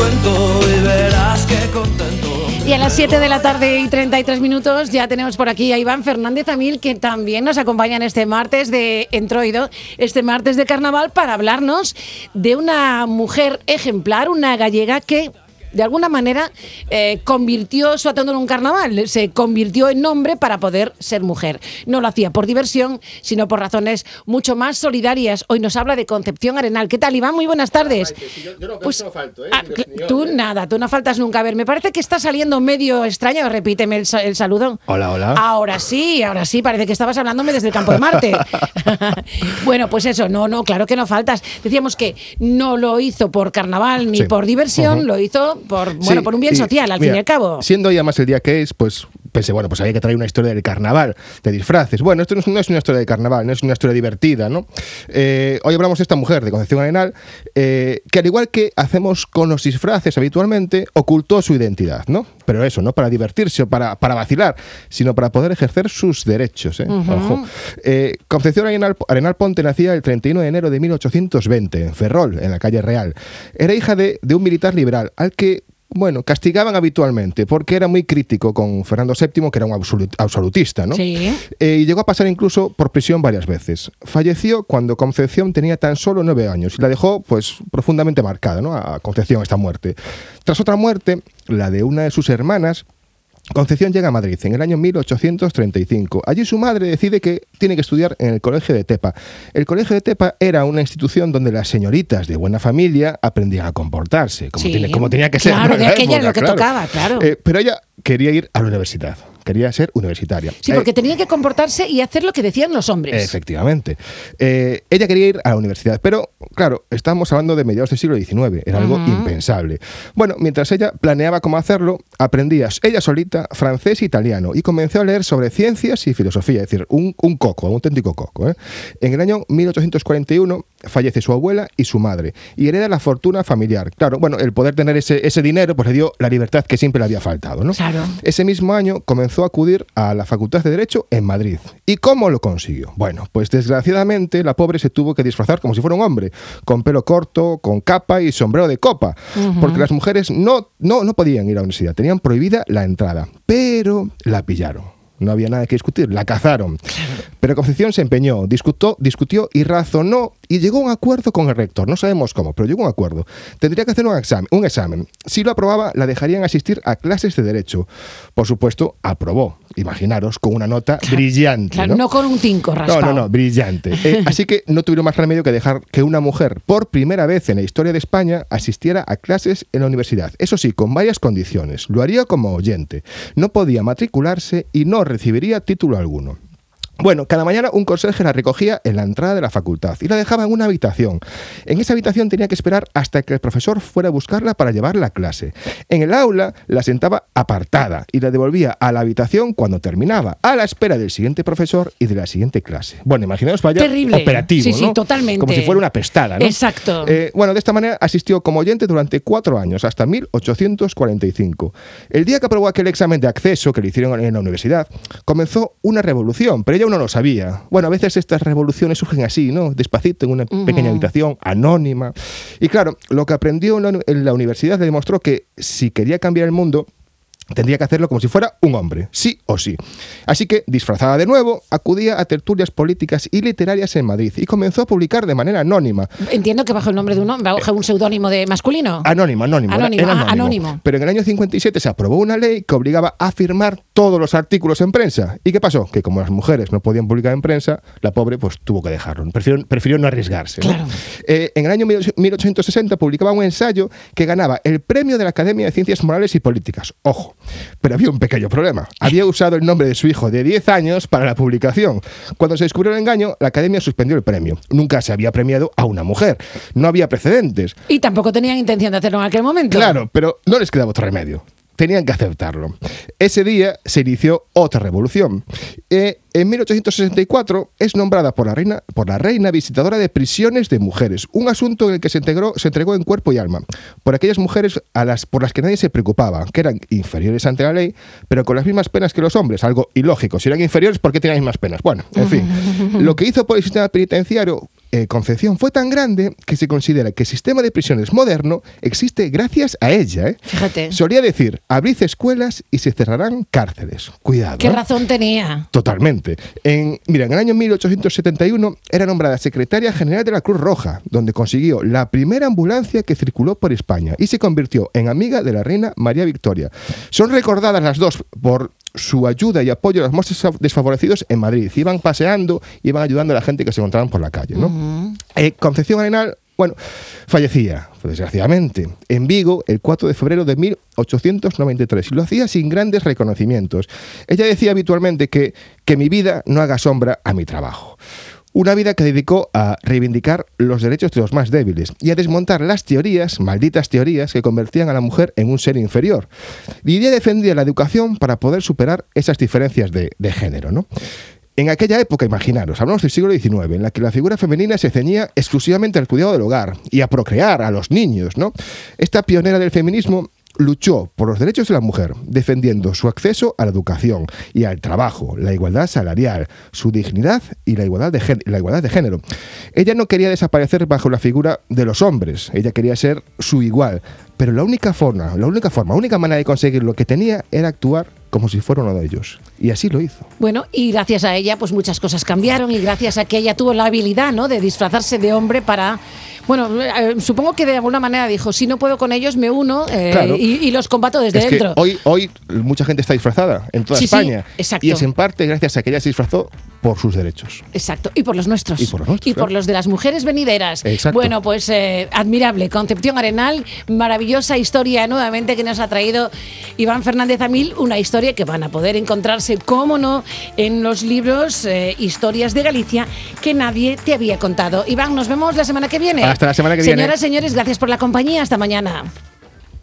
cuento y verás contento. Y a las 7 de la tarde y 33 minutos ya tenemos por aquí a Iván Fernández Amil, que también nos acompaña en este martes de Entroido, este martes de carnaval, para hablarnos de una mujer ejemplar, una gallega que de alguna manera eh, convirtió su atuendo en un carnaval, se convirtió en hombre para poder ser mujer. No lo hacía por diversión, sino por razones mucho más solidarias. Hoy nos habla de Concepción Arenal. ¿Qué tal, Iván? Muy buenas tardes. Tú nada, tú no faltas nunca. A ver, me parece que está saliendo medio extraño. Repíteme el, el saludo. Hola, hola. Ahora sí, ahora sí, parece que estabas hablándome desde el campo de Marte. bueno, pues eso, no, no, claro que no faltas. Decíamos que no lo hizo por carnaval ni Sí. por diversión, lo hizo por, bueno, Sí, por un bien y, social, al mira, fin y al cabo. Siendo ya más el día que es, pues pensé, bueno, pues había que traer una historia del carnaval, de disfraces. Bueno, esto no es, no es una historia de carnaval, no es una historia divertida, ¿no? Eh, hoy hablamos de esta mujer de Concepción Arenal, eh, que al igual que hacemos con los disfraces habitualmente, ocultó su identidad, ¿no? Pero eso, no para divertirse o para, para vacilar, sino para poder ejercer sus derechos. ¿eh? Ojo. Eh, Concepción Arenal, Arenal Ponte nacía el 31 de enero de 1820 en Ferrol, en la calle Real. Era hija de, de un militar liberal al que bueno, castigaban habitualmente porque era muy crítico con Fernando VII, que era un absolut- absolutista, ¿no? Sí. Eh, y llegó a pasar incluso por prisión varias veces. Falleció cuando Concepción tenía tan solo nueve años y la dejó, pues, profundamente marcada, ¿no? A Concepción esta muerte. Tras otra muerte, la de una de sus hermanas, Concepción llega a Madrid en el año 1835. Allí su madre decide que tiene que estudiar en el Colegio de Tepa. El Colegio de Tepa era una institución donde las señoritas de buena familia aprendían a comportarse, como, Sí. tiene- como tenía que ser. Claro, lo que tocaba, claro. Eh, pero ella quería ir a la universidad, quería ser universitaria. Sí, Eh, porque tenía que comportarse y hacer lo que decían los hombres. Efectivamente. Eh, ella quería ir a la universidad, pero claro, estamos hablando de mediados del siglo XIX, era algo Ujú. impensable. Bueno, mientras ella planeaba cómo hacerlo, aprendía ella solita francés e italiano y comenzó a leer sobre ciencias y filosofía, es decir, un, un coco, un auténtico coco. ¿eh? En el año 1841 fallece su abuela y su madre y hereda la fortuna familiar. Claro, bueno, el poder tener ese, ese dinero pues le dio la libertad que siempre le había faltado, ¿no? Claro. Ese mismo año comenzó a acudir a la Facultad de Derecho en Madrid. ¿Y cómo lo consiguió? Bueno, pues desgraciadamente la pobre se tuvo que disfrazar como si fuera un hombre, con pelo corto, con capa y sombrero de copa, porque las mujeres no, no, no podían ir a la universidad, tenían prohibida la entrada, pero la pillaron. No había nada que discutir, la cazaron. Pero Concepción se empeñó, discutió, discutió y razonó y llegó a un acuerdo con el rector. No sabemos cómo, pero llegó a un acuerdo. Tendría que hacer un examen. Un examen. Si lo aprobaba, la dejarían asistir a clases de derecho. Por supuesto, aprobó. Imaginaros, con una nota brillante. Claro, ¿no? no con un cinco No, raspado. no, no, brillante. Eh, así que no tuvieron más remedio que dejar que una mujer, por primera vez en la historia de España, asistiera a clases en la universidad. Eso sí, con varias condiciones. Lo haría como oyente. No podía matricularse y no recibiría título alguno. Bueno, cada mañana un conserje la recogía en la entrada de la facultad y la dejaba en una habitación. En esa habitación tenía que esperar hasta que el profesor fuera a buscarla para llevarla a clase. En el aula la sentaba apartada y la devolvía a la habitación cuando terminaba, a la espera del siguiente profesor y de la siguiente clase. Bueno, imaginaos vaya Terrible. operativo, Sí, sí, ¿no? totalmente. Como si fuera una pestada, ¿no? Exacto. Eh, bueno, de esta manera asistió como oyente durante cuatro años, hasta 1845. El día que aprobó aquel examen de acceso que le hicieron en la universidad, comenzó una revolución, pero ella no lo sabía. Bueno, a veces estas revoluciones surgen así, ¿no? Despacito, en una pequeña habitación, anónima. Y claro, lo que aprendió en la, en la universidad le demostró que si quería cambiar el mundo, Tendría que hacerlo como si fuera un hombre, sí o sí. Así que, disfrazada de nuevo, acudía a tertulias políticas y literarias en Madrid y comenzó a publicar de manera anónima. Entiendo que bajo el nombre de un hombre, bajo un seudónimo de masculino. Anónimo, anónimo. era- Anónimo, ah, anónimo. Pero en el año 57 se aprobó una ley que obligaba a firmar todos los artículos en prensa. ¿Y qué pasó? Que como las mujeres no podían publicar en prensa, la pobre pues tuvo que dejarlo. Prefirió, prefirió no arriesgarse. ¿no? Claro. Eh, en el año 1860 publicaba un ensayo que ganaba el premio de la Academia de Ciencias Morales y Políticas. Ojo, pero había un pequeño problema. Había usado el nombre de su hijo de 10 años para la publicación. Cuando se descubrió el engaño, la Academia suspendió el premio. Nunca se había premiado a una mujer. No había precedentes. Y tampoco tenían intención de hacerlo en aquel momento. Claro, pero no les quedaba otro remedio. Tenían que aceptarlo. Ese día se inició otra revolución. Eh, en 1864 es nombrada por la, reina, por la reina visitadora de prisiones de mujeres, un asunto en el que se, integró, se entregó en cuerpo y alma por aquellas mujeres a las, por las que nadie se preocupaba, que eran inferiores ante la ley, pero con las mismas penas que los hombres, algo ilógico. Si eran inferiores, ¿por qué tenían las mismas penas? Bueno, en fin. Lo que hizo por el sistema penitenciario eh, Concepción fue tan grande que se considera que el sistema de prisiones moderno existe gracias a ella. ¿eh? Fíjate. Solía decir, abrid escuelas y se cerrarán cárceles. Cuidado. ¿Qué ¿eh? razón tenía? Totalmente. En, mira, en el año 1871 era nombrada secretaria general de la Cruz Roja, donde consiguió la primera ambulancia que circuló por España y se convirtió en amiga de la reina María Victoria. Son recordadas las dos por su ayuda y apoyo a los más desfavorecidos en Madrid. Iban paseando, iban ayudando a la gente que se encontraban por la calle. ¿no? Eh, Concepción Arenal, bueno, fallecía, desgraciadamente, en Vigo el 4 de febrero de 1893 y lo hacía sin grandes reconocimientos. Ella decía habitualmente que, que mi vida no haga sombra a mi trabajo. Una vida que dedicó a reivindicar los derechos de los más débiles y a desmontar las teorías, malditas teorías, que convertían a la mujer en un ser inferior. Lidia defendía la educación para poder superar esas diferencias de, género, ¿no? En aquella época, imaginaros, hablamos del siglo XIX, en la que la figura femenina se ceñía exclusivamente al cuidado del hogar y a procrear a los niños, ¿no? Esta pionera del feminismo luchó por los derechos de la mujer, defendiendo su acceso a la educación y al trabajo, la igualdad salarial, su dignidad y la igualdad de, género. Ella no quería desaparecer bajo la figura de los hombres, ella quería ser su igual, pero la única forma, la única forma, única manera de conseguir lo que tenía era actuar como si fuera uno de ellos. Y así lo hizo. Bueno, y gracias a ella, pues muchas cosas cambiaron y gracias a que ella tuvo la habilidad, ¿no? De disfrazarse de hombre para bueno, eh, supongo que de alguna manera dijo, si no puedo con ellos, me uno eh, Claro. y, y los combato desde Es que dentro. hoy, hoy mucha gente está disfrazada en toda Sí, sí, España. exacto. Y es en parte gracias a que ella se disfrazó por sus derechos. Exacto, y por los nuestros. Y por los nuestros, Y por claro. los de las mujeres venideras. Exacto. Bueno, pues eh, admirable. Concepción Arenal, maravillosa historia nuevamente que nos ha traído Iván Fernández Amil, una historia que van a poder encontrarse, cómo no, en los libros eh, Historias de Galicia que nadie te había contado. Iván, nos vemos la semana que viene. Hasta la semana que viene. Señoras, señores, gracias por la compañía. Hasta mañana.